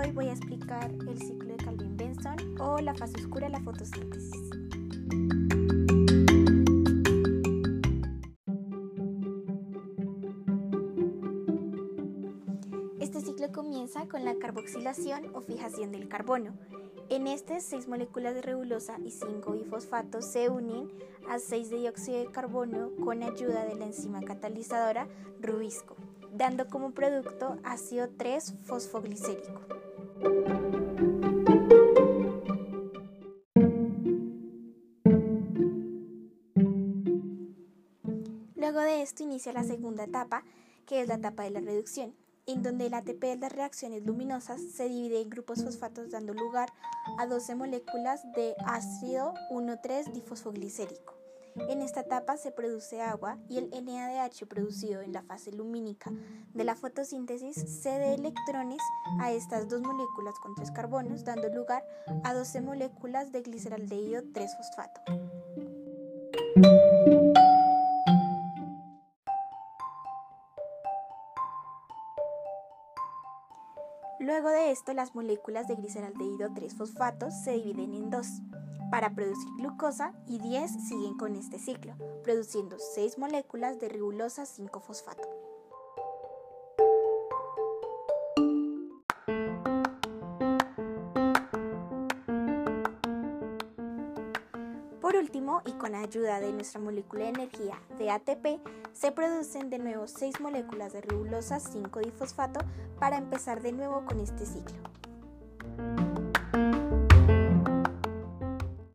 hoy voy a explicar el ciclo de Calvin-Benson o la fase oscura de la fotosíntesis. Este ciclo comienza con la carboxilación o fijación del carbono. En este, 6 moléculas de rebulosa y 5 bifosfatos se unen a 6 de dióxido de carbono con ayuda de la enzima catalizadora rubisco, dando como producto ácido 3-fosfoglicérico. Luego de esto inicia la segunda etapa, que es la etapa de la reducción, en donde el ATP de las reacciones luminosas se divide en grupos fosfatos dando lugar a 12 moléculas de ácido 1,3-difosfoglicérico. En esta etapa se produce agua y el NADH producido en la fase lumínica de la fotosíntesis cede electrones a estas dos moléculas con tres carbonos, dando lugar a 12 moléculas de gliceraldehído 3-fosfato. Luego de esto, las moléculas de gliceraldehído 3-fosfato se dividen en dos para producir glucosa y 10 siguen con este ciclo, produciendo 6 moléculas de ribulosa 5-fosfato. Por último, y con ayuda de nuestra molécula de energía de ATP, se producen de nuevo 6 moléculas de ribulosa 5-difosfato para empezar de nuevo con este ciclo.